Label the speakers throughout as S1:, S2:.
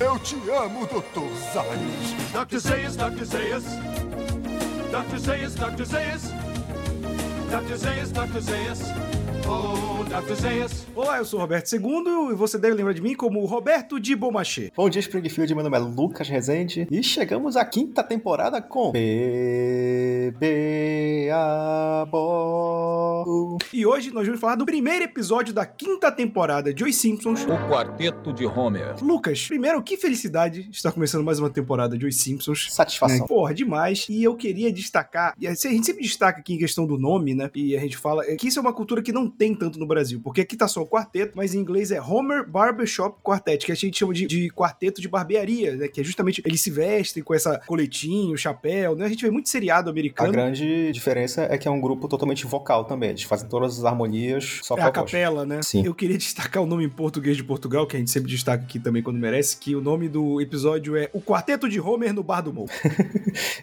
S1: Eu te amo, Dr. Zayas.
S2: Dr. Zayas, Dr. Zayas. Dr. Zayas, Dr. Zayas. Dr. Zayas, Dr. Zayas. Oh.
S3: Olá, eu sou o Roberto II e você deve lembrar de mim como Roberto de Beaumarchais.
S4: Bom dia, Springfield. Meu nome é Lucas Rezende e chegamos à quinta temporada com Bebê a bordo.
S3: E hoje nós vamos falar do primeiro episódio da quinta temporada de Os Simpsons.
S5: O Quarteto de Homer.
S3: Lucas, primeiro, que felicidade estar começando mais uma temporada de Os Simpsons.
S4: Satisfação.
S3: É, porra, demais. E eu queria destacar, a gente sempre destaca aqui em questão do nome, né? E a gente fala é que isso é uma cultura que não tem tanto no Brasil, porque aqui tá só o quarteto, mas em inglês é Homer Barbershop Quartet, que a gente chama de, de quarteto de barbearia, né? Que é justamente eles se vestem com essa coletinho, chapéu, né? A gente vê muito seriado
S4: A
S3: americano.
S4: grande diferença é que é um grupo totalmente vocal também. Eles fazem todas as harmonias só
S3: É a
S4: a
S3: capela, né?
S4: Sim.
S3: Eu queria destacar o nome em português de Portugal, que a gente sempre destaca aqui também quando merece, que o nome do episódio é O Quarteto de Homer no Bar do Mo.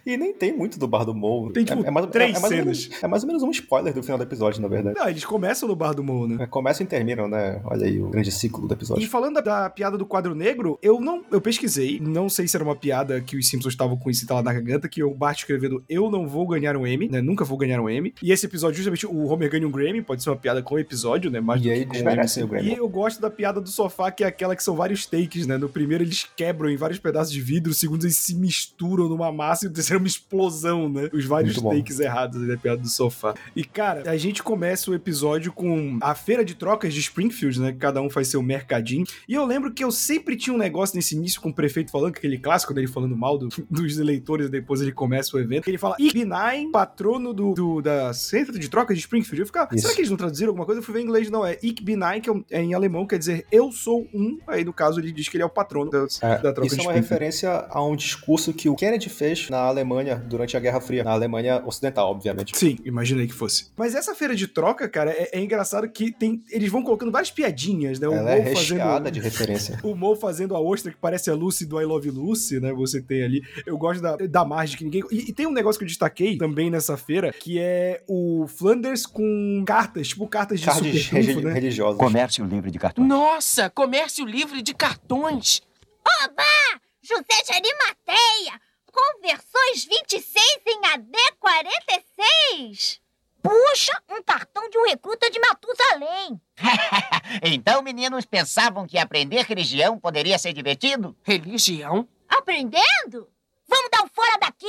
S4: E nem tem muito do Bar do Mo.
S3: Tem, tipo,
S4: é, é mais,
S3: três
S4: é, é mais ou
S3: cenas.
S4: menos, é mais ou menos um spoiler do final do episódio, na verdade.
S3: Não, eles começam no Bar do Mo, né?
S4: É, Começam e terminam, né? Olha aí o grande ciclo do
S3: E
S4: episódio.
S3: falando da, da piada do quadro negro, eu não. Eu pesquisei, não sei se era uma piada que os Simpsons estavam com isso lá na garganta, que o Bart escrevendo Eu não vou ganhar um M, né? Nunca vou ganhar um M. E esse episódio, justamente, o Homer ganha um Grammy, pode ser uma piada com o episódio, né? Mais
S4: E
S3: do
S4: aí
S3: que com o
S4: o Grammy.
S3: E eu gosto da piada do sofá, que é aquela que são vários takes, né? No primeiro eles quebram em vários pedaços de vidro, no segundo eles se misturam numa massa e no terceiro é uma explosão, né? Os vários takes errados da piada do sofá. E, cara, a gente começa o episódio com a feira de trocas de Springfield, né? Que cada um faz seu mercadinho. E eu lembro que eu sempre tinha um negócio nesse início com o prefeito falando, que aquele clássico dele falando mal do- dos eleitores, e depois ele começa o evento, que ele fala, Ikbinain, patrono do, do- da centro de trocas de Springfield. Eu ficava,
S4: Isso.
S3: será que eles não traduziram alguma coisa? Eu fui ver em inglês, não. É Ikbinain, que é é em alemão, quer dizer, eu sou um. Aí, no caso, ele diz que ele é o patrono da,
S4: É,
S3: da troca
S4: isso
S3: de
S4: é uma
S3: Springfield.
S4: referência a um discurso que o Kennedy fez na Alemanha durante a Guerra Fria, na Alemanha Ocidental, obviamente.
S3: Sim, imaginei que fosse. Mas essa feira de troca, cara, é, é engraçado que tem, eles vão colocando várias piadinhas, né? O
S4: Ela é
S3: Mo
S4: recheada de referência.
S3: O Mo fazendo a ostra que parece a Lucy do I Love Lucy, né? Você tem ali. Eu gosto da, da margem que ninguém. E, e tem um negócio que eu destaquei também nessa feira, que é o Flanders com cartas, tipo cartas de
S4: Cards
S3: super trunfo, né?
S4: religiosas.
S6: Comércio livre de cartões.
S7: Nossa, comércio livre de cartões.
S8: José de Arimateia! Conversões 26 em AD 46! Puxa, um cartão de um recruta de Matusalém!
S6: Então, meninos pensavam que aprender religião poderia ser divertido?
S7: Religião?
S8: Aprendendo? Vamos dar um fora daqui!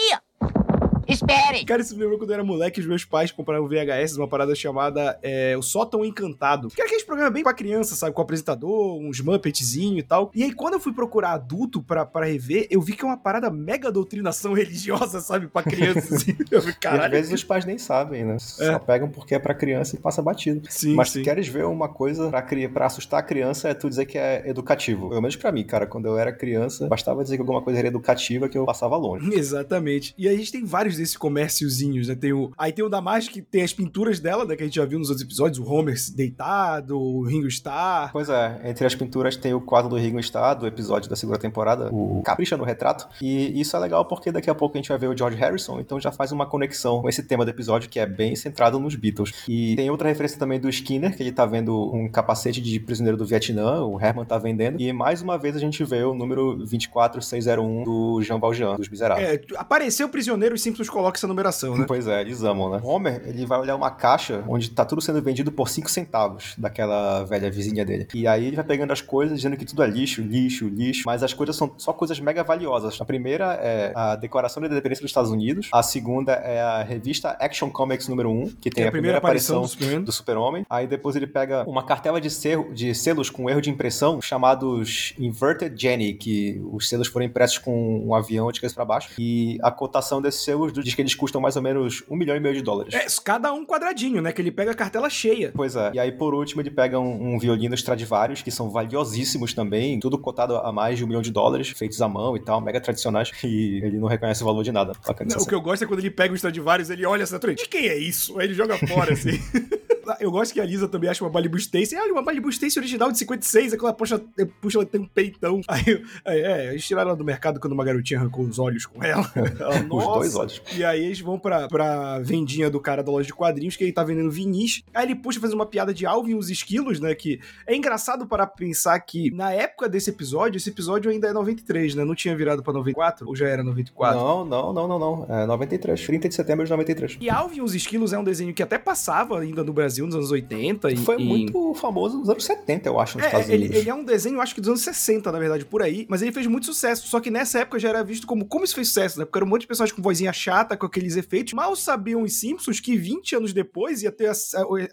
S6: Esperem!
S3: Cara, isso me lembrou quando eu era moleque, os meus pais compraram VHS, uma parada chamada é, O Sótão Encantado. Que era aquele programa bem pra criança, sabe? Com o apresentador, uns Muppetzinho e tal. E aí, quando eu fui procurar adulto pra, pra rever, eu vi que é uma parada mega doutrinação religiosa, sabe? Pra criança, assim. Eu falei,
S4: E às
S3: caralho.
S4: vezes os pais nem sabem, né? Só pegam porque é pra criança e passa batido.
S3: Sim,
S4: Mas
S3: sim.
S4: se queres ver uma coisa pra, pra assustar a criança, é tu dizer que é educativo. Pelo menos pra mim, cara. Quando eu era criança, bastava dizer que alguma coisa era educativa que eu passava longe.
S3: Exatamente. E a gente tem vários desses comérciozinhos, né? Tem o... Aí tem o da Marge, que tem as pinturas dela, né? Que a gente já viu nos outros episódios. O Homer deitado, o Ringo Starr.
S4: Pois é, entre as pinturas tem o quadro do Ringo Starr, do episódio da segunda temporada, o Capricha no Retrato. E isso é legal porque daqui a pouco a gente vai ver o George Harrison, então já faz uma conexão com esse tema do episódio que é bem centrado nos Beatles. E tem outra referência também do Skinner, que ele tá vendo um capacete de prisioneiro do Vietnã, o Herman tá vendendo. E mais uma vez a gente vê o número 24601 do Jean Valjean, dos Miseráveis.
S3: É, apareceu prisioneiro e Simpsons coloca essa numeração, né?
S4: Pois é, eles amam, né? Homer, ele vai olhar uma caixa onde tá tudo sendo vendido por 5 centavos daquela velha vizinha dele. E aí ele vai pegando as coisas, dizendo que tudo é lixo, lixo, lixo, mas as coisas são só coisas mega valiosas. A primeira é a Declaração da Independência dos Estados Unidos, a segunda é a revista Action Comics número 1, que tem
S3: É
S4: a, primeira, aparição,
S3: do
S4: Super-Homem. Aí depois ele pega uma cartela de, de selos com erro de impressão, chamados Inverted Jenny, que os selos foram impressos com um avião de cabeça para baixo. E a cotação desses selos diz que eles custam mais ou menos um milhão e meio de dólares.
S3: É, cada um quadradinho, né? Que ele pega a cartela cheia.
S4: Pois é. E aí, por último, ele pega um, um violino Stradivarius, que são valiosíssimos também, tudo cotado a mais de um milhão de dólares, feitos à mão e tal, mega tradicionais, e ele não reconhece o valor de nada.
S3: Não, o que eu gosto é quando ele pega o Stradivarius, ele olha essa de quem é isso? Aí ele joga fora, assim. Eu gosto que a Lisa também acha uma Stacy. Olha, uma Malibu Stacy original de 56, aquela puxa, puxa, ela tem um peitão. Aí, aí, é, eles tiraram ela do mercado quando uma garotinha arrancou os olhos com ela. ela
S4: Os dois olhos.
S3: E aí eles vão pra, pra vendinha do cara da loja de quadrinhos, que ele tá vendendo vinis. Aí ele puxa fazendo uma piada de Alvin e os esquilos, né? Que é engraçado para pensar que na época desse episódio, esse episódio ainda é 93, né? Não tinha virado pra 94? Ou já era 94?
S4: Não, não, não, não, não. É 93. 30 de setembro de 93.
S3: E Alvin e os Esquilos é um desenho que até passava ainda no Brasil nos anos 80. E,
S4: Foi
S3: e-
S4: muito famoso nos anos 70, eu acho, nos
S3: É,
S4: Estados
S3: ele,
S4: Unidos.
S3: ele é um desenho, acho que dos anos 60, na verdade, por aí, mas ele fez muito sucesso. Só que nessa época já era visto como como isso fez sucesso, né? Porque era um monte de pessoas com vozinha chata, com aqueles efeitos. Mal sabiam os Simpsons que 20 anos depois ia ter a,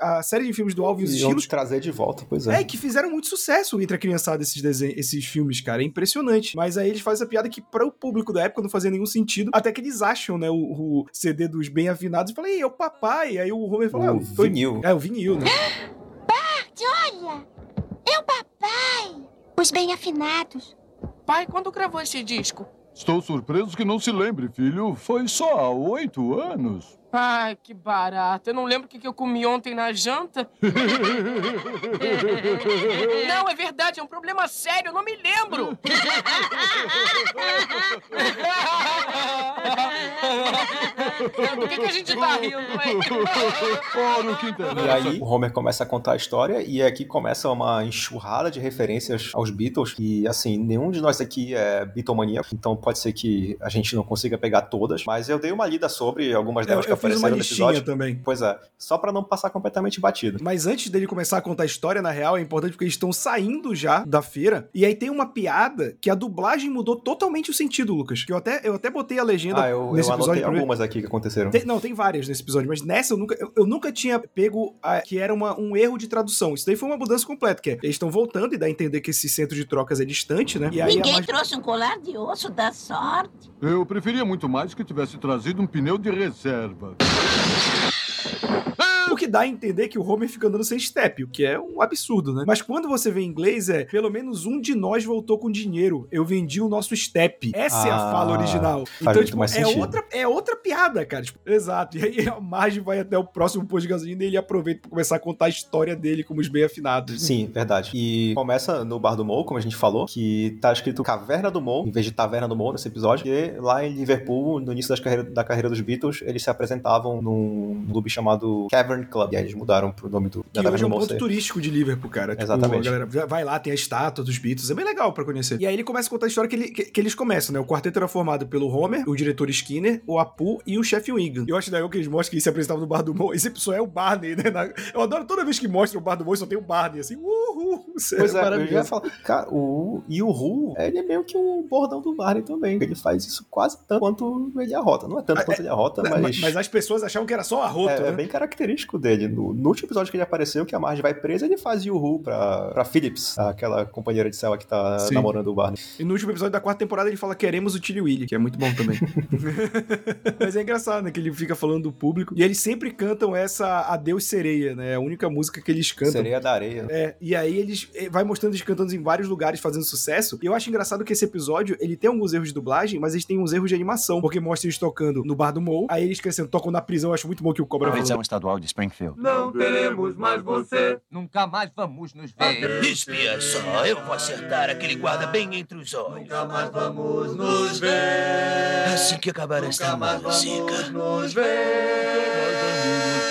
S3: a- a série de filmes do Alvin e os
S4: E onde trazer de volta, pois
S3: É,
S4: é.
S3: que fizeram muito sucesso entre a criançada esses, desenhos, esses filmes, cara. É impressionante. Mas aí eles fazem essa piada que para o público da época não fazia nenhum sentido. Até que eles acham, né, o, o CD dos bem afinados e falam, ei, é o papai. Aí o Homer fala,
S4: O
S3: ah, foi-
S4: vinil.
S3: É, o vinil, né?
S8: Olha, é o papai. Os bem afinados.
S7: Pai, quando gravou esse disco?
S1: Estou surpreso que não se lembre, filho. Foi só há oito anos.
S7: Ai, que barato. Eu não lembro o que eu comi ontem na janta. Não, é verdade, é um problema sério, eu não me lembro. Do que, que a gente tá rindo, hein?
S1: Ora, o que
S4: E aí, o Homer começa a contar a história, e aqui começa uma enxurrada de referências aos Beatles. E assim, nenhum de nós aqui é Beatlemaníaco, então pode ser que a gente não consiga pegar todas, mas eu dei uma lida sobre algumas
S3: Eu,
S4: delas que
S3: eu fiz uma listinha
S4: episódio.
S3: também.
S4: Pois é, só pra não passar completamente batido.
S3: Mas antes dele começar a contar a história, na real, é importante porque eles estão saindo já da feira. E aí tem uma piada que a dublagem mudou totalmente o sentido, Lucas. Que eu até, eu até botei a legenda
S4: Ah, eu,
S3: nesse
S4: eu
S3: episódio. ver.
S4: algumas aqui que aconteceram.
S3: Tem- não, tem várias nesse episódio, mas nessa eu nunca, eu, eu nunca tinha pego a- que era uma- um erro de tradução. Isso daí foi uma mudança completa, que é, eles estão voltando e dá a entender que esse centro de trocas é distante, né? E aí a
S8: Ninguém
S3: Marge-
S8: trouxe um colar de osso da sorte.
S1: Eu preferia muito mais que tivesse trazido um pneu de reserva.
S3: O que dá a entender que o Homer fica andando sem step, o que é um absurdo, né? Mas quando você vê em inglês é, pelo menos um de nós voltou com dinheiro. Eu vendi o nosso step. Essa é a
S4: Ah,
S3: fala original.
S4: faz
S3: Então, tipo, é
S4: sentido.
S3: outra, é outra piada, cara. Tipo, exato. E aí a Marge vai até o próximo posto de gasolina e ele aproveita pra começar a contar a história dele como os bem afinados.
S4: Sim, verdade. E começa no Bar do Mo, como a gente falou, que tá escrito Caverna do Mo, em vez de Taverna do Mo nesse episódio. E lá em Liverpool, no início das carreira, da carreira dos Beatles, eles se apresentavam num clube chamado Cavern Club. E aí eles mudaram pro nome do, da
S3: hoje é um ponto
S4: ser-
S3: turístico de Liverpool, cara. Tipo,
S4: Exatamente.
S3: a galera vai lá, tem a estátua dos Beatles, é bem legal pra conhecer. E aí ele começa a contar a história que, ele- que- que eles começam, né? O quarteto era formado pelo Homer, o diretor Skinner, o Apu e o chefe Wiggum. Eu acho legal que eles mostram que eles se apresentavam no Bar do Mo. Esse pessoal é o Barney, né? Na- Eu adoro toda vez que mostra o Bar do Mo e só tem o Barney, assim, uhul. Isso
S4: Pois é, eu já
S3: maravilhoso.
S4: falar. Cara, o, e o Ru, ele é meio que o bordão do Barney também. Ele faz isso quase tanto quanto ele arrota. Não é tanto quanto ele arrota,
S3: Mas,
S4: mas.
S3: mas as pessoas achavam que era só arroto,
S4: É,
S3: né?
S4: é bem característico dele. No, no último episódio que ele apareceu, que a Marge vai presa, ele faz Yuhu pra, pra Phillips, aquela companheira de cela que tá
S3: Sim.
S4: namorando o Barney.
S3: E no último episódio da quarta temporada ele fala queremos o Tilly Willy, que é muito bom também. Mas é engraçado, né? Que ele fica falando do público. E eles sempre cantam essa Adeus Sereia, né? É a única música que eles cantam.
S4: Sereia da areia.
S3: É, e aí eles eh, vai mostrando eles cantando em vários lugares fazendo sucesso. E eu acho engraçado que esse episódio, ele tem alguns erros de dublagem, mas eles têm uns erros de animação, porque mostra eles tocando no bar do Mo, aí eles crescendo, tocam na prisão, eu acho muito bom que o Cobra falou.
S5: Prisão Estadual de Springfield.
S2: Não teremos mais você.
S5: Nunca mais vamos nos ver.
S9: Espia só, eu vou acertar aquele guarda bem entre os olhos.
S2: Nunca mais vamos nos ver.
S9: Assim que acabar esta
S2: Nunca mais
S9: música.
S2: vamos nos ver.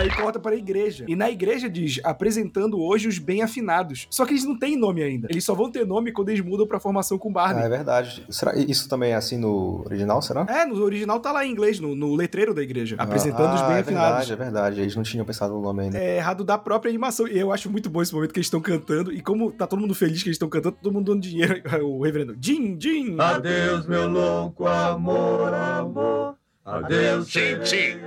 S3: Aí corta para a igreja. E na igreja diz, apresentando hoje os bem afinados. Só que eles não têm nome ainda. Eles só vão ter nome quando eles mudam pra formação com
S4: Ah,
S3: Barney.
S4: é verdade. Será, isso também é assim no original, será?
S3: É, no original tá lá em inglês, no, no letreiro da igreja. Apresentando os
S4: ah,
S3: bem
S4: é
S3: afinados.
S4: verdade, é verdade. Eles não tinham pensado no nome ainda.
S3: é errado da própria animação. E eu acho muito bom esse momento que eles estão cantando. E como tá todo mundo feliz que eles estão cantando, todo mundo dando dinheiro. O reverendo, Jim, Jim.
S2: Adeus, meu louco amor, amor. Adeus,
S9: sim.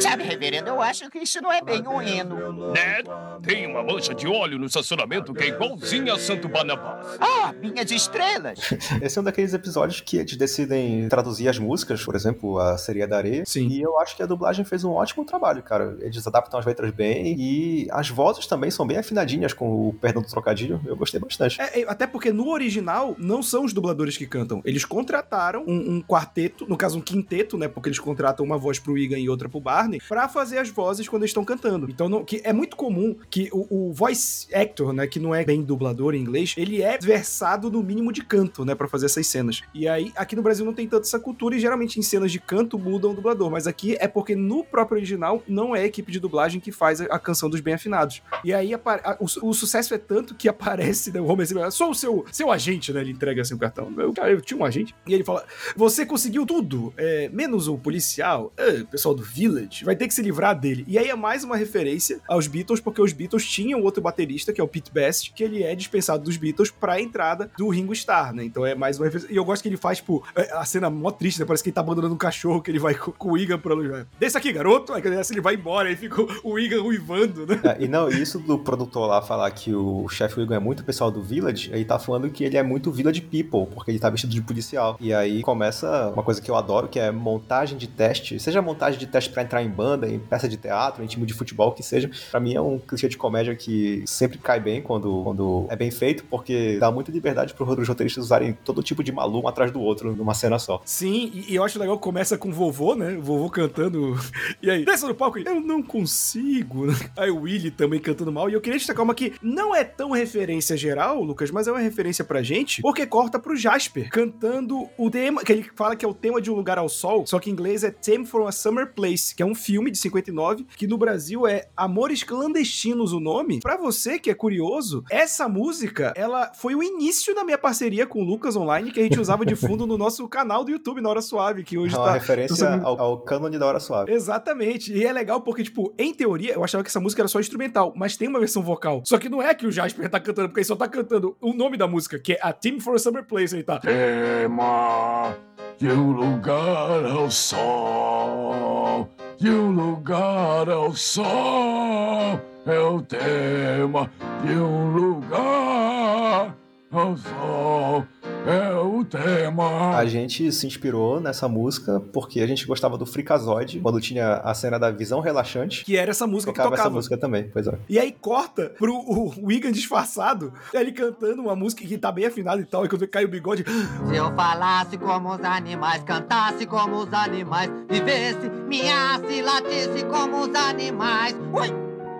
S9: Sabe, reverendo, eu acho que isso não é bem um hino.
S10: Ned, tem uma mancha de óleo no estacionamento que é igualzinha a Santo Barnabás.
S9: Ah, minhas estrelas.
S4: Esse é um daqueles episódios que eles decidem traduzir as músicas, por exemplo, a Seria da Areia.
S3: Sim.
S4: E eu acho que a dublagem fez um ótimo trabalho, cara. Eles adaptam as letras bem e as vozes também são bem afinadinhas com o perdão do trocadilho. Eu gostei bastante.
S3: É, é, até porque no original não são os dubladores que cantam. Eles contrataram um, um quarteto, no caso um quinteto, né? Porque eles contratam uma voz pro Egan e outra pro Barney, pra fazer as vozes quando eles estão cantando. Então, não, que é muito comum que o, o voice actor, né? Que não é bem dublador em inglês, ele é versado no mínimo de canto, né? Pra fazer essas cenas. E aí, aqui no Brasil não tem tanta essa cultura e geralmente em cenas de canto mudam o dublador. Mas aqui é porque no próprio original não é a equipe de dublagem que faz a, a canção dos bem afinados. E aí a, o, o, sucesso é tanto que aparece né, o Homer Simpson, sou o seu, seu agente, né? Ele entrega assim o cartão. Eu, eu tinha um agente. E ele fala: Você conseguiu tudo, é, menos o policial, o pessoal do Village, vai ter que se livrar dele. E aí é mais uma referência aos Beatles, porque os Beatles tinham outro baterista, que é o Pete Best, que ele é dispensado dos Beatles pra entrada do Ringo Starr, né? Então é mais uma referência. E eu gosto que ele faz, tipo, é, a cena mó triste, né? Parece que ele tá abandonando um cachorro, que ele vai com, o Igan pra lugar. Desce aqui, garoto! Aí ele vai embora, aí fica o Igan uivando, né?
S4: É, e não, isso do produtor lá falar que o chefe Wigan é muito pessoal do Village, ele tá falando que ele é muito Village People, porque ele tá vestido de policial. E aí começa uma coisa que eu adoro, que é montagem de teste, seja montagem de teste para entrar em banda, em peça de teatro, em time de futebol, que seja. para mim é um clichê de comédia que sempre cai bem quando, quando é bem feito, porque dá muita liberdade pro os roteiristas usarem todo tipo de maluco um atrás do outro numa cena só.
S3: Sim, e, eu acho legal que começa com o vovô, né? O vovô cantando. E aí, desce no palco eu não consigo. Aí o Willy também cantando mal. E eu queria destacar uma que não é tão referência geral, Lucas, mas é uma referência pra gente, porque corta pro Jasper cantando o tema, que ele fala que é o tema de Um Lugar ao Sol, só que em inglês é Theme for a Summer Place, que é um filme de 59, que no Brasil é Amores Clandestinos o nome. Pra você que é curioso, essa música, ela foi o início da minha parceria com o Lucas Online, que a gente usava de fundo no nosso canal do YouTube, Na Hora Suave, que hoje
S4: é
S3: uma
S4: tá... referência ao, ao cânone da Hora Suave.
S3: Exatamente. E é legal porque, tipo, em teoria, eu achava que essa música era só instrumental, mas tem uma versão vocal. Só que não é que o Jasper tá cantando, porque ele só tá cantando o nome da música, que é A Team for a Summer Place. Ele tá.
S1: Tema de um lugar ao sol, de um lugar ao sol, é o tema de um lugar ao sol é o tema.
S4: A gente se inspirou nessa música porque a gente gostava do Freakazoid, quando tinha a cena da visão relaxante.
S3: Que era essa música
S4: tocava
S3: que tocava.
S4: essa música também, pois é.
S3: E aí corta pro o Wigan disfarçado, ele cantando uma música que tá bem afinada e tal, e quando cai o bigode...
S11: Se eu falasse como os animais, cantasse como os animais, vivesse, miasse, latisse como os animais... Ui!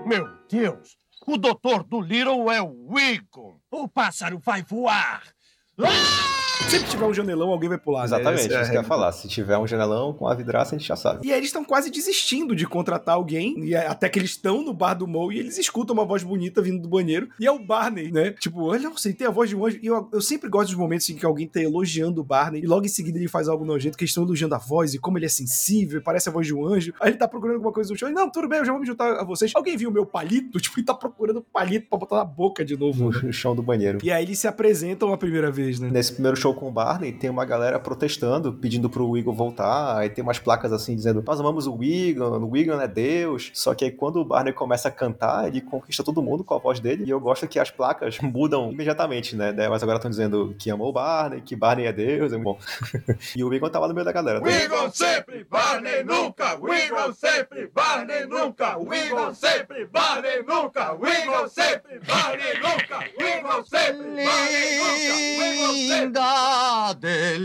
S10: Meu Deus! O doutor do Little é o Wigan! O pássaro vai voar! Ah!
S3: Sempre tiver um janelão, alguém vai pular.
S4: Exatamente,
S3: né?
S4: isso que eu ia falar. Se tiver um janelão com a vidraça, a gente já sabe.
S3: E aí eles estão quase desistindo de contratar alguém, e até que eles estão no bar do Mo e eles escutam uma voz bonita vindo do banheiro. E é o Barney, né? Tipo, olha, você tem a voz de um anjo. E eu, eu sempre gosto dos momentos em que alguém tá elogiando o Barney, e logo em seguida ele faz algo nojento, que eles estão elogiando a voz e como ele é sensível, parece a voz de um anjo. Aí ele tá procurando alguma coisa no chão. E, não, tudo bem, eu já vou me juntar a vocês. Alguém viu o meu palito? Tipo, ele tá procurando palito pra botar na boca de novo.
S4: No chão do banheiro.
S3: E aí eles se apresentam a primeira vez, né?
S4: Nesse primeiro show com o Barney, tem uma galera protestando, pedindo pro Eagle voltar, aí tem umas placas assim dizendo, nós amamos o Eagle, o Eagle é Deus, só que aí quando o Barney começa a cantar, ele conquista todo mundo com a voz dele, e eu gosto que as placas mudam imediatamente, né, mas agora estão dizendo que amou o Barney, que Barney é Deus, é bom. e o Eagle tava no meio da galera.
S2: Eagle sempre, Barney nunca, Eagle sempre, Barney nunca, Eagle sempre, Barney nunca, Eagle sempre, Barney nunca, Eagle sempre, Barney nunca,
S11: Linda Adelina.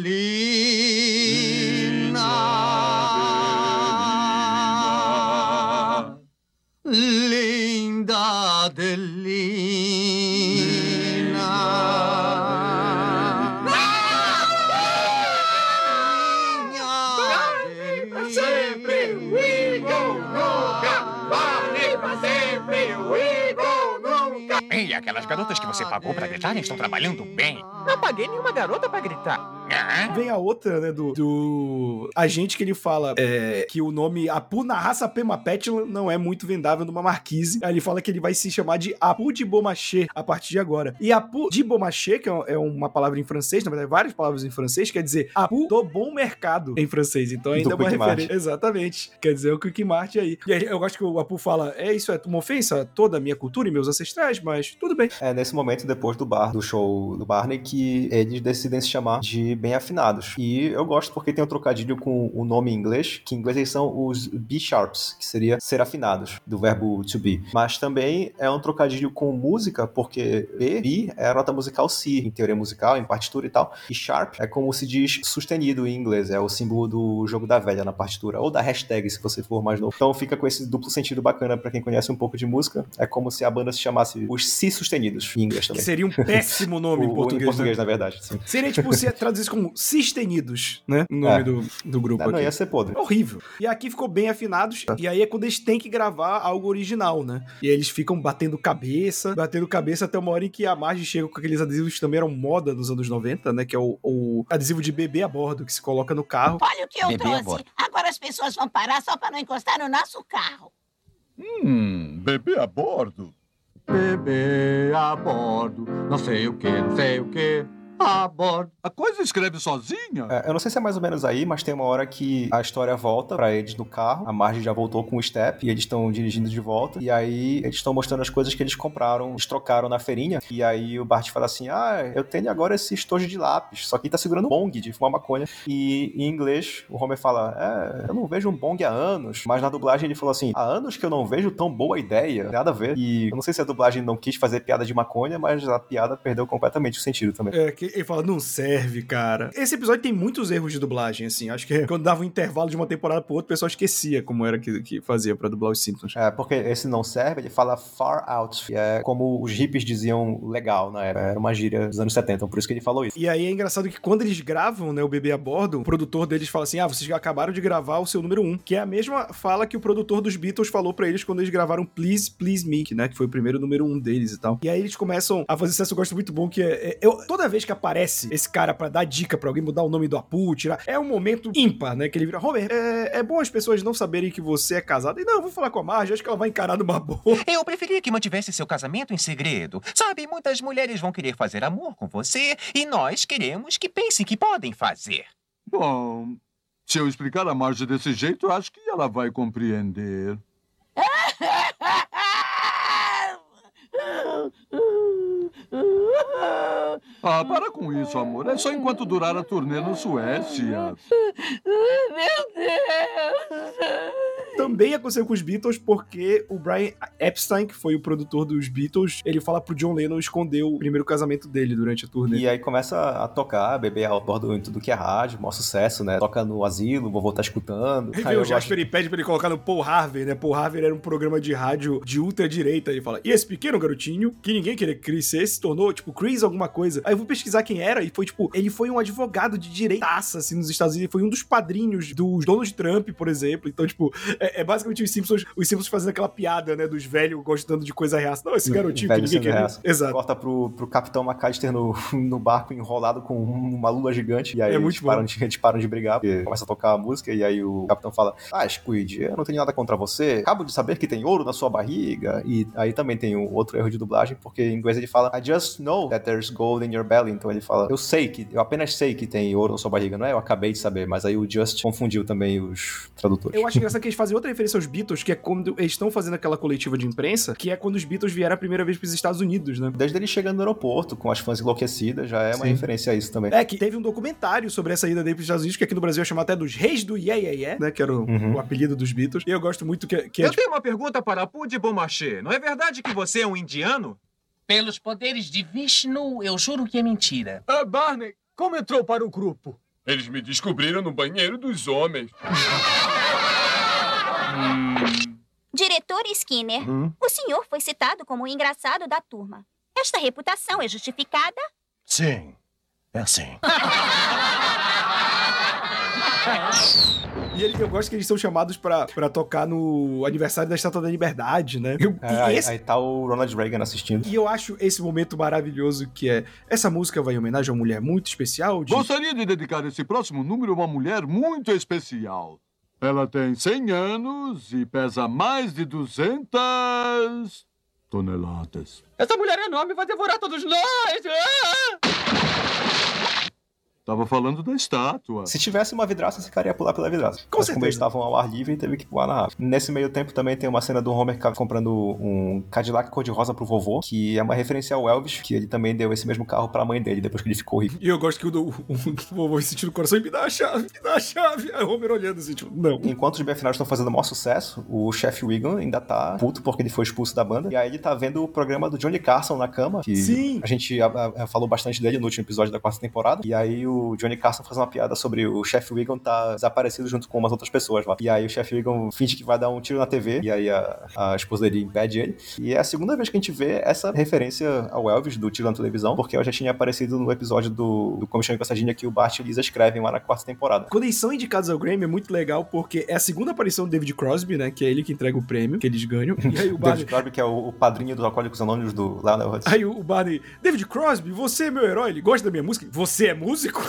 S11: Linda Adelina.
S6: Aquelas garotas que você pagou pra gritarem estão trabalhando bem.
S7: Não paguei nenhuma garota pra gritar.
S6: Ah,
S3: Vem a outra, né, do, do agente que ele fala é, que o nome Apu na raça Pema Petula não é muito vendável numa marquise. Aí ele fala que ele vai se chamar de Apu de Beaumarchais a partir de agora. E Apu de Beaumarchais, que é uma palavra em francês, na verdade, várias palavras em francês, quer dizer Apu do bom mercado em francês. Então ainda
S4: Do
S3: é uma
S4: Quick Mart.
S3: referência. Exatamente. Quer dizer, o Quick Mart aí. E aí eu gosto que o Apu fala: é isso, é uma ofensa a toda a minha cultura e meus ancestrais, mas tudo bem.
S4: É nesse momento, depois do bar, do show do Barney, que eles decidem se chamar de bem afinados. E eu gosto porque tem um trocadilho com o nome em inglês, que em inglês eles são os B-sharps, que seria ser afinados, do verbo to be. Mas também é um trocadilho com música, porque B, B é a nota musical Si, em teoria musical, em partitura e tal. E sharp é como se diz sustenido em inglês, é o símbolo do jogo da velha na partitura, ou da hashtag, se você for mais novo. Então fica com esse duplo sentido bacana para quem conhece um pouco de música. É como se a banda se chamasse os Si sustenidos, em inglês também.
S3: Seria um péssimo nome em
S4: O-
S3: português.
S4: Em português,
S3: né?
S4: na verdade, sim.
S3: Seria tipo se traduzisse como Sistenidos, né? O nome
S4: É.
S3: do, do grupo
S4: Não, não
S3: aqui.
S4: ia ser podre.
S3: Horrível. E aqui ficou bem afinados. E aí é quando eles têm que gravar algo original, né? E aí eles ficam batendo cabeça, batendo cabeça até uma hora em que a Marge chega com aqueles adesivos que também eram moda nos anos 90, né? Que é o, o adesivo de bebê a bordo, que se coloca no carro.
S8: Olha o que eu
S5: Bebê
S8: trouxe.
S5: bordo.
S8: Agora as pessoas vão parar só para não encostar no nosso carro.
S1: Hum, bebê a bordo.
S10: Bebê a bordo, não sei o que, não sei o que, a bordo.
S1: A coisa escreve sozinha.
S4: É, eu não sei se é mais ou menos aí, mas tem uma hora que a história volta pra eles no carro. A Marge já voltou com o Step e eles estão dirigindo de volta. E aí eles estão mostrando as coisas que eles compraram, eles trocaram na feirinha. E aí o Bart fala assim: Ah, eu tenho agora esse estojo de lápis. Só que ele tá segurando um bong de fumar maconha. E em inglês, o Homer fala: É, eu não vejo um bong há anos. Mas na dublagem ele falou assim: Há anos que eu não vejo tão boa ideia. Nada a ver. E eu não sei se a dublagem não quis fazer piada de maconha, mas a piada perdeu completamente o sentido também.
S3: É, que ele fala, não serve, cara. Esse episódio tem muitos erros de dublagem, assim. Acho que quando dava um intervalo de uma temporada pro outro, o pessoal esquecia como era que, que fazia pra dublar os Simpsons.
S4: É, porque esse não serve, ele fala far out, que é como os hippies diziam legal na época. Era uma gíria dos anos 70, então por isso que ele falou isso.
S3: E aí é engraçado que quando eles gravam, né, o bebê a bordo, o produtor deles fala assim: ah, vocês já acabaram de gravar o seu número um. Que é a mesma fala que o produtor dos Beatles falou pra eles quando eles gravaram Please, Please Me, né, que foi o primeiro número um deles e tal. E aí eles começam a fazer sucesso, eu gosto muito bom, que é. é- eu, toda vez que aparece esse cara pra dar dica pra alguém mudar o nome do Apu, tirar. É um momento ímpar, né? Que ele vira, Homer, é, é bom as pessoas não saberem que você é casado. E não, eu vou falar com a Marge, acho que ela vai encarar numa boa.
S5: Eu preferia que mantivesse seu casamento em segredo. Sabe, muitas mulheres vão querer fazer amor com você e nós queremos que pensem que podem fazer.
S1: Bom, se eu explicar a Marge desse jeito, acho que ela vai compreender. Ah, para com isso, amor. É só enquanto durar a turnê na Suécia.
S8: Meu Deus!
S3: Também aconteceu com os Beatles porque o Brian Epstein, que foi o produtor dos Beatles, ele fala pro John Lennon esconder o primeiro casamento dele durante a turnê.
S4: E aí começa a tocar, beber a bordo em tudo que é rádio, maior sucesso, né? Toca no asilo, o vovô tá escutando.
S3: Aí
S4: Aí
S3: o Jasper e pede pra ele colocar no Paul Harvey, né? Paul Harvey era um programa de rádio de ultradireita. Ele fala, e esse pequeno garotinho, que ninguém queria ser, se tornou, tipo, Chris alguma coisa. Aí eu vou pesquisar quem era e foi, tipo, ele foi um advogado de direitaça, assim, nos Estados Unidos. Ele foi um dos padrinhos dos Donald Trump, por exemplo. Então, tipo, é, é basicamente os Simpsons, os Simpsons fazendo aquela piada, né, dos velhos gostando de coisa reaça. Não, esse garotinho que ninguém queria.
S4: reaça.
S3: Exato.
S4: Corta pro, pro Capitão McAllister no, no barco enrolado com uma lula gigante. E aí
S3: É
S4: eles,
S3: muito
S4: param de, eles param de brigar, porque começa a tocar a música. E aí o Capitão fala: Ah, Squid, eu não tenho nada contra você. Acabo de saber que tem ouro na sua barriga. E aí também tem um outro erro de dublagem, porque em inglês ele fala: I just know that there's gold in your belly. Então ele fala: Eu sei que, eu apenas sei que tem ouro na sua barriga. Não é? Eu acabei de saber. Mas aí o Just confundiu também os tradutores.
S3: Eu acho engraçado que eles fazem outra referência aos Beatles, que é quando eles estão fazendo aquela coletiva de imprensa, que é quando os Beatles vieram a primeira vez pros Estados Unidos, né?
S4: Desde ele chegando no aeroporto, com as fãs enlouquecidas, já é uma
S3: Sim.
S4: referência a isso também.
S3: É, que teve um documentário sobre essa ida dele pros Estados Unidos, que aqui no Brasil é chamado até dos Reis do Yeah Yeah Yeah, né? Que era o,
S4: Uhum.
S3: o apelido dos Beatles. E eu gosto muito que, que é,
S12: Eu tenho uma pergunta para Apu de Bomachê. Não é verdade que você é um indiano?
S7: Pelos poderes de Vishnu, eu juro que é mentira.
S10: Ah, Barney, como entrou para o grupo?
S13: Eles me descobriram no banheiro dos homens.
S8: Diretor Skinner,
S13: Hum?
S8: o senhor foi citado como o engraçado da turma. Esta reputação é justificada?
S10: Sim, é assim.
S3: E ele- eu gosto que eles são chamados pra, pra tocar no aniversário da Estátua da Liberdade, né? Eu-
S4: É,
S3: e,
S4: aí,
S3: esse-
S4: aí tá o Ronald Reagan assistindo.
S3: e eu acho esse momento maravilhoso que é. Essa música vai em homenagem a uma mulher muito especial. De...
S1: Gostaria de dedicar esse próximo número a uma mulher muito especial. Ela tem 100 anos e pesa mais de 200 toneladas.
S10: Essa mulher enorme vai devorar todos nós! Ah!
S1: Tava falando da estátua.
S4: Se tivesse uma vidraça, esse cara ia pular pela vidraça.
S3: Com
S4: Mas
S3: certeza.
S4: como eles estavam ao ar livre, teve que pular na árvore. Nesse meio tempo também tem uma cena do Homer comprando um Cadillac cor-de-rosa pro vovô, que é uma referência ao Elvis, que ele também deu esse mesmo carro pra mãe dele depois que ele ficou rico.
S3: E eu gosto que o, do- o, o vovô sentindo o coração e me dá a chave, me dá a chave. Aí o Homer olhando assim, tipo, não.
S4: Enquanto os bem-afinados estão fazendo o maior sucesso, o chefe Wiggum ainda tá puto porque ele foi expulso da banda. E aí ele tá vendo o programa do Johnny Carson na cama, que
S3: Sim.
S4: a gente a- a- falou bastante dele no último episódio da quarta temporada. E aí o Johnny Carson faz uma piada sobre o chefe Wiggum tá desaparecido junto com umas outras pessoas lá. E aí o chefe Wiggum finge que vai dar um tiro na TV, e aí a, a esposa dele impede ele. E é a segunda vez que a gente vê essa referência ao Elvis do tiro na televisão, porque ela já tinha aparecido no episódio do, do Comichão e Passadinha que o Bart e Lisa escrevem lá na quarta temporada.
S3: Quando eles são indicados ao Grammy é muito legal, porque é a segunda aparição do David Crosby, né? Que é ele que entrega o prêmio, que eles ganham. E aí o Barney.
S4: David Crosby, que é o, o padrinho dos Alcoólicos Anônimos do Lionel Hutz.
S3: Aí o Barney, David Crosby, você é meu herói, ele gosta da minha música? Você é músico?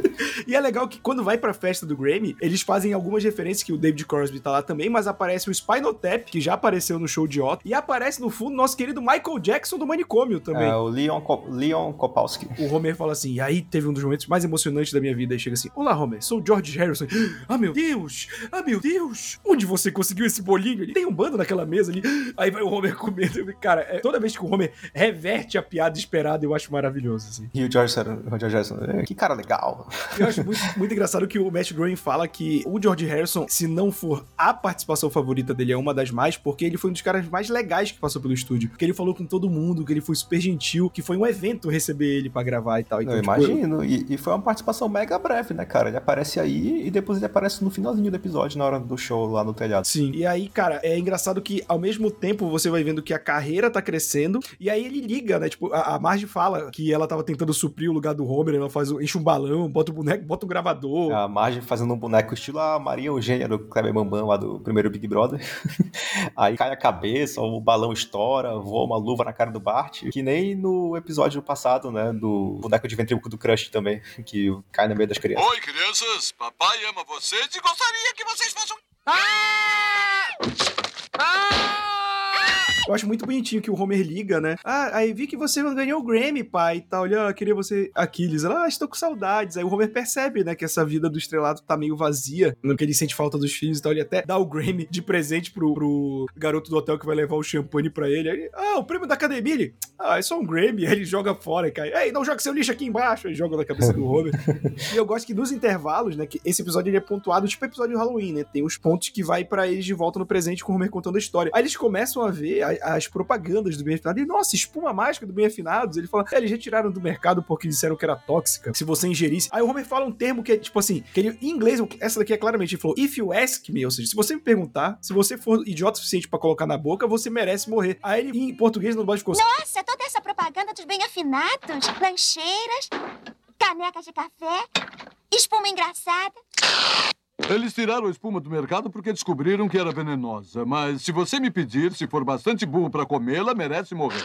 S3: e é legal que quando vai pra festa do Grammy, eles fazem algumas referências que o David Crosby tá lá também, mas aparece o Spinal Tap, que já apareceu no show de Otto, e aparece no fundo nosso querido Michael Jackson do Manicômio também.
S4: É, o Leon, Ko- Leon Kopalski.
S3: O Homer fala assim, e aí teve um dos momentos mais emocionantes da minha vida, e chega assim, Olá, Homer, sou o George Harrison. Ah, meu Deus! Ah, meu Deus! Onde você conseguiu esse bolinho? Ele tem um bando naquela mesa ali. Aí vai o Homer comendo. Cara, é, toda vez que o Homer reverte a piada esperada, eu acho maravilhoso, assim.
S4: E o George, Harrison. é, Que cara legal.
S3: Eu acho muito, muito engraçado que o Matt Groening fala que o George Harrison, se não for a participação favorita dele, é uma das mais, porque ele foi um dos caras mais legais que passou pelo estúdio. Que ele falou com todo mundo, que ele foi super gentil, que foi um evento receber ele pra gravar e tal. Então,
S4: eu
S3: tipo,
S4: imagino. E, e foi uma participação mega breve, né, cara? Ele aparece aí e depois ele aparece no finalzinho do episódio, na hora do show lá no telhado.
S3: Sim. E aí, cara, é engraçado que ao mesmo tempo você vai vendo que a carreira tá crescendo, e aí ele liga, né? Tipo, a, a Marge fala que ela tava tentando suprir o lugar do Homer, ela faz, enche um balão, bota o boneco, bota um gravador.
S4: A Marge fazendo um boneco estilo a Maria Eugênia do Kleber Bambam lá do primeiro Big Brother. Aí cai a cabeça, o balão estoura, voa uma luva na cara do Bart. Que nem no episódio passado, né? Do boneco de ventríloco do Crush também, que cai no meio das crianças.
S1: Oi, crianças. Papai ama vocês e gostaria que vocês fossem...
S3: Eu acho muito bonitinho que o Homer liga, né? Ah, aí vi que você ganhou o Grammy, pai, e tal. Olha, eu queria você... Aquiles. Ah, estou com saudades. Aí o Homer percebe, né, que essa vida do estrelado tá meio vazia, no que ele sente falta dos filhos e tal. Ele até dá o Grammy de presente pro, pro garoto do hotel que vai levar o champanhe pra ele. Aí, ah, o prêmio da academia. Ele, ah, é só um Grammy. Aí ele joga fora e cai. Ei, não joga seu lixo aqui embaixo. Aí joga na cabeça do Homer. e eu gosto que nos intervalos, né, que esse episódio ele é pontuado, tipo episódio de Halloween, né? Tem os pontos que vai pra eles de volta no presente com o Homer contando a história. Aí eles começam a ver as propagandas do bem afinado. E, nossa, espuma mágica do bem afinados. Ele fala, é, eles retiraram do mercado porque disseram que era tóxica. Se você ingerisse. Aí o Homer fala um termo que é tipo assim, que ele, em inglês, essa daqui é claramente, ele falou, if you ask me, ou seja, se você me perguntar, se você for idiota o suficiente pra colocar na boca, você merece morrer. Aí ele, em português, dublagem ficou assim,
S8: Nossa, toda essa propaganda dos bem afinados, lancheiras, canecas de café, espuma engraçada.
S1: Eles tiraram a espuma do mercado porque descobriram que era venenosa. Mas se você me pedir, se for bastante burro pra comê-la, merece morrer.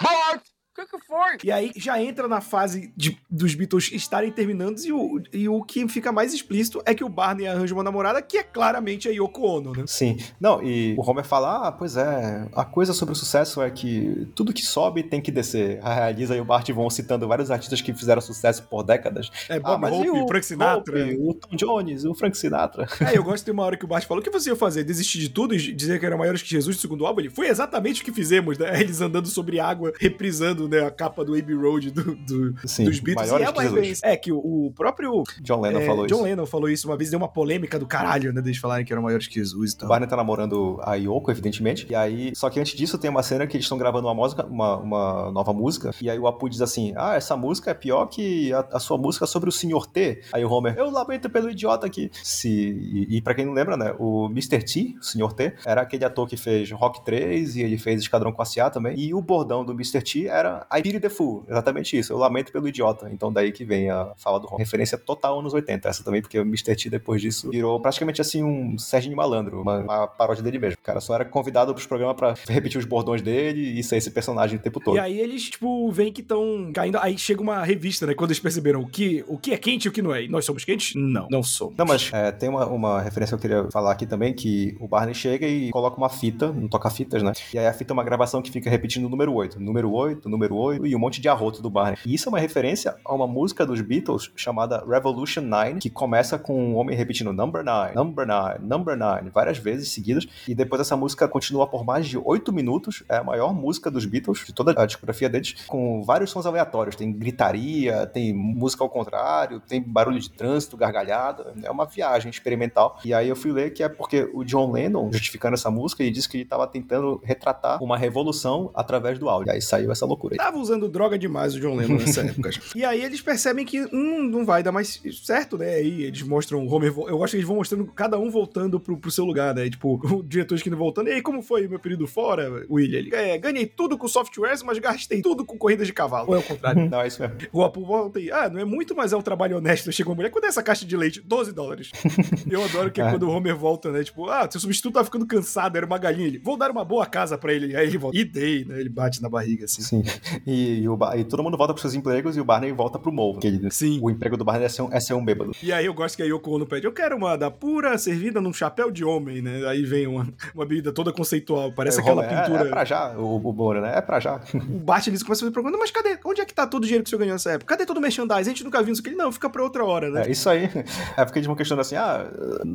S1: Bart!
S7: O que, que foi?
S3: E aí já entra na fase de- dos Beatles estarem terminando e o, e o que fica mais explícito é que o Barney arranja uma namorada que é claramente a Yoko Ono, né?
S4: Sim. Não, e o Homer fala: Ah, pois é, a coisa sobre o sucesso é que tudo que sobe tem que descer. A Lisa e o Bart vão citando vários artistas que fizeram sucesso por décadas.
S3: É, Bob
S4: ah, mas
S3: Hope,
S4: e o
S3: Frank Sinatra.
S4: Hope, o Tom Jones, o Frank Sinatra.
S3: É, eu gosto de uma hora que o Bart falou: o que você ia fazer? Desistir de tudo e dizer que era maiores que Jesus do segundo álbum? Ele foi exatamente o que fizemos, né? Eles andando sobre água, reprisando né, a capa do Abbey Road do, do-
S4: Sim,
S3: dos Beatles. E é
S4: que
S3: uma
S4: Jesus.
S3: referência. É, que o, o próprio.
S4: John Lennon
S3: é,
S4: falou
S3: John
S4: isso.
S3: Lennon falou isso uma vez, deu uma polêmica do caralho, né? Deles falarem que eram maiores que Jesus e
S4: O
S3: tal.
S4: Barney tá namorando a Yoko, evidentemente. E aí, só que antes disso tem uma cena que eles estão gravando uma música, uma, uma nova música. E aí o Apu diz assim: Ah, essa música é pior que a, a sua música sobre o Sr. T. Aí o Homer, eu lamento pelo idiota aqui. Se, e, e pra quem não lembra, né? O Mr. T, o Sr. T, era aquele ator que fez Rock 3 e ele fez Esquadrão A também. E o bordão do Mr. T era I pity the fool. Exatamente isso. Eu lamento pelo idiota. Então daí que vem a fala do Homer. Referência total anos 80. Essa também, porque o Mr. T depois disso virou praticamente assim um Serginho Malandro, uma, uma paródia dele mesmo. O cara só era convidado pros programas pra repetir os bordões dele e ser esse personagem o tempo todo.
S3: E aí eles, tipo, veem que estão caindo. Aí chega uma revista, né? Quando eles perceberam o que, o que é quente e o que não é. E nós somos quentes? Não, não somos.
S4: Não, mas é, tem uma, uma referência que eu queria falar aqui também, que o Barney chega e coloca uma fita, um toca-fitas, né? E aí a fita é uma gravação que fica repetindo o número 8, número 8, número número 8 e um monte de arroto do Barney. E isso é uma referência a uma música dos Beatles chamada Revolution 9, que começa com um homem repetindo Number 9, Number 9, Number 9, várias vezes seguidas. E depois essa música continua por mais de 8 minutos. É a maior música dos Beatles, de toda a discografia deles, com vários sons aleatórios. Tem gritaria, tem música ao contrário, tem barulho de trânsito, gargalhada. É uma viagem experimental. E aí eu fui ler que é porque o John Lennon, justificando essa música, ele disse que ele estava tentando retratar uma revolução através do áudio. E aí saiu essa loucura.
S3: Tava usando droga demais o John Lennon nessa época. E aí eles percebem que hum, não vai dar mais certo, né? Aí eles mostram o Homer. Eu acho que eles vão mostrando cada um voltando pro, pro seu lugar, né? Tipo, o diretor esquina voltando. E aí, como foi o meu período fora, William? Ele, é, ganhei tudo com softwares, mas gastei tudo com corridas de cavalo. Ou é o contrário?
S4: Não, é isso mesmo.
S3: O Apu volta e, ah, não é muito, mas é um trabalho honesto. Chega uma mulher, quanto é essa caixa de leite? 12 dólares. Eu adoro que
S4: É.
S3: quando o Homer volta, né? Tipo, ah, seu substituto tá ficando cansado, era uma galinha. Ele, vou dar uma boa casa pra ele. Aí ele volta, e dei, né? Ele bate na barriga, assim.
S4: Sim. E, e o e todo mundo volta pros seus empregos e o Barney volta pro porque ele-
S3: Sim.
S4: O emprego do Barney é ser um, é ser um bêbado.
S3: E aí eu gosto que a Yoko Ono pede, eu quero uma da pura servida num chapéu de homem, né? Aí vem uma, uma bebida toda conceitual, parece
S4: É,
S3: aquela
S4: é-
S3: pintura...
S4: É, pra já, o, o né? É pra já.
S3: O Bart eles começam a fazer pergunta, mas cadê? Onde é que tá todo o dinheiro que o senhor ganhou nessa época? Cadê todo o merchandising? A gente nunca viu isso aqui. Ele, não, fica pra outra hora, né?
S4: É isso aí. É porque eles vão questionando assim: ah,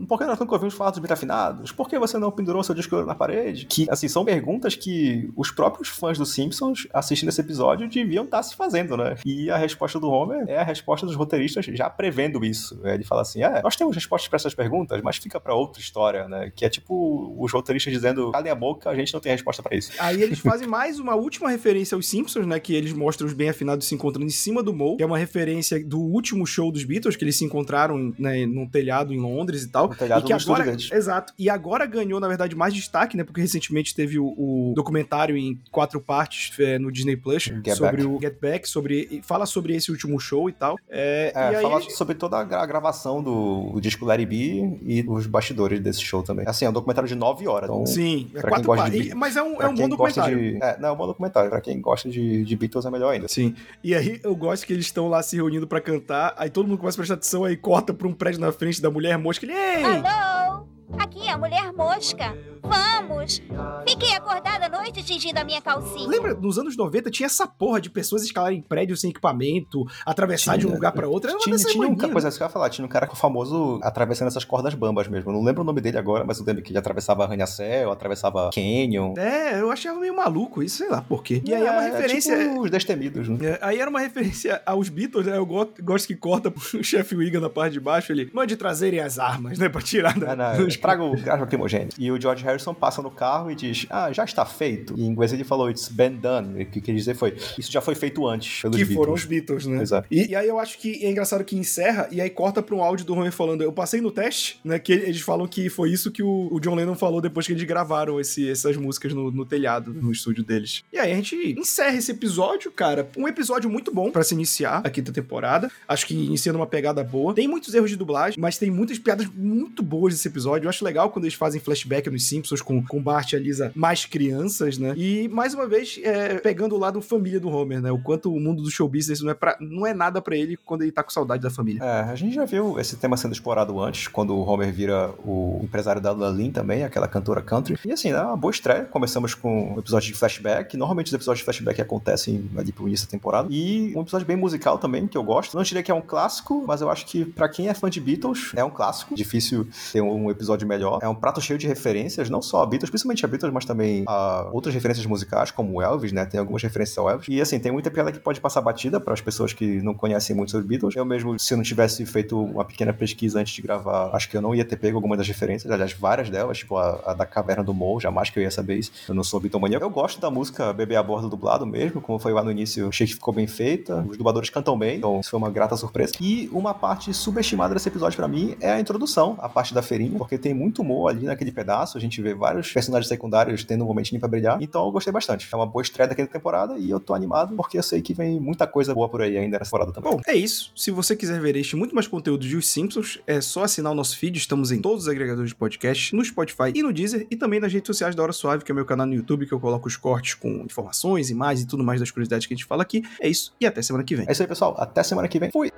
S4: por que nós nunca ouvimos falar dos bitafinados? Por que você não pendurou seu disco na parede? Que, assim, são perguntas que os próprios fãs dos Simpsons assistindo esse episódio deviam estar se fazendo, né? E a resposta do Homer é a resposta dos roteiristas já prevendo isso. Ele fala assim: é, nós temos respostas para essas perguntas, mas fica pra outra história, né? Que é tipo os roteiristas dizendo: calem a boca, a gente não tem resposta pra isso.
S3: Aí eles fazem mais uma última referência aos Simpsons, né? Que eles mostram os bem afinados se encontrando em cima do Moe, que é uma referência do último show dos Beatles, que eles se encontraram né, num telhado em Londres e tal.
S4: No telhado
S3: e que agora. Exato. E agora ganhou, na verdade, mais destaque, né? Porque recentemente teve o, o documentário em quatro partes é, no Disney Plus
S4: Get
S3: sobre
S4: Back.
S3: o Get Back, sobre. Fala sobre esse último show e tal. É,
S4: É,
S3: e aí
S4: fala sobre toda a gra- gravação do, disco Larry B e os bastidores desse show também. Assim, é um documentário de nove horas. Então,
S3: Sim, é quatro partes.
S4: de
S3: Mas é um,
S4: pra
S3: é um bom
S4: gosta
S3: documentário.
S4: de- É, não, é um bom documentário. Pra quem gosta de, de Beatles é melhor ainda.
S3: Sim. E aí eu gosto que eles estão lá se reunindo pra cantar, aí todo mundo começa a prestar atenção, aí corta pra um prédio na frente da mulher mosca. Ele, ei!
S8: Alô? Aqui é a mulher mosca. Vamos! Fiquei acordada a noite tingindo a minha calcinha.
S3: Lembra, nos anos 90 tinha essa porra de pessoas escalarem prédios sem equipamento, atravessar de um
S4: Tinha.
S3: lugar pra outro. Era uma
S4: Tinha, tinha um,
S3: manias,
S4: ca- pois é, isso que eu ia falar, tinha um cara famoso atravessando essas cordas bambas mesmo. Eu não lembro o nome dele agora, mas eu lembro que ele atravessava arranha-céu, atravessava canyon.
S3: É, eu achava meio maluco isso, sei lá por quê. E aí é uma
S4: É,
S3: referência.
S4: tipo os destemidos, né?
S3: É, aí era uma referência aos Beatles, né? Eu gosto, gosto que corta pro chefe Wigan na parte de baixo, ele mande trazerem as armas, né? Pra tirar da.
S4: É, não, traga o gás lacrimogêneo. E o George Harrison passa no carro e diz: Ah, já está feito. E em inglês ele falou: It's been done. O que quer dizer foi: Isso já foi feito antes. Pelos
S3: que
S4: Beatles.
S3: foram os Beatles, né?
S4: Exato.
S3: E, e aí eu acho que é engraçado que encerra, e aí corta pra um áudio do Homer falando, eu passei no teste, né? Que eles falam que foi isso que o, o John Lennon falou depois que eles gravaram esse- essas músicas no, no telhado, no estúdio deles. E aí a gente encerra esse episódio, cara. Um episódio muito bom pra se iniciar a quinta temporada. Acho que iniciando uma pegada boa. Tem muitos erros de dublagem, mas tem muitas piadas muito boas nesse episódio. Eu acho legal quando eles fazem flashback nos Simpsons com, com Bart e a Lisa mais crianças, né? E mais uma vez, é, pegando o lado família do Homer, né? O quanto o mundo do show business não é, pra, não é nada pra ele quando ele tá com saudade da família.
S4: É, a gente já viu esse tema sendo explorado antes, quando o Homer vira o empresário da Lalin também, aquela cantora country. E assim, é uma boa estreia. Começamos com um episódio de flashback. Normalmente os episódios de flashback acontecem ali pro início da temporada. E um episódio bem musical também, que eu gosto. Não diria que é um clássico, mas eu acho que pra quem é fã de Beatles, é um clássico. Difícil ter um episódio melhor. É um prato cheio de referências, não só a Beatles, principalmente a Beatles, mas também a outras referências musicais, como Elvis, né? Tem algumas referências ao Elvis. E assim, tem muita piada que pode passar batida para as pessoas que não conhecem muito sobre Beatles. Eu mesmo, se eu não tivesse feito uma pequena pesquisa antes de gravar, acho que eu não ia ter pego alguma das referências, aliás, várias delas, tipo a, a da Caverna do Mo, jamais que eu ia saber isso. Eu não sou bitomaníaco. Eu gosto da música Bebê a Bordo dublado mesmo, como foi lá no início, achei que ficou bem feita. Os dubladores cantam bem, então isso foi uma grata surpresa. E uma parte subestimada desse episódio para mim é a introdução, a parte da feirinha, porque tem muito humor ali naquele pedaço. A gente vê vários personagens secundários tendo um momentinho pra brilhar. Então eu gostei bastante. É uma boa estreia daquela temporada e eu tô animado porque eu sei que vem muita coisa boa por aí ainda nessa temporada também.
S3: Bom, é isso. Se você quiser ver este e muito mais conteúdo de Os Simpsons, é só assinar o nosso feed. Estamos em todos os agregadores de podcast, no Spotify e no Deezer, e também nas redes sociais da Hora Suave, que é o meu canal no YouTube, que eu coloco os cortes com informações, imagens e tudo mais das curiosidades que a gente fala aqui. É isso, e até semana que vem.
S4: É isso aí, pessoal. Até semana que vem. Fui!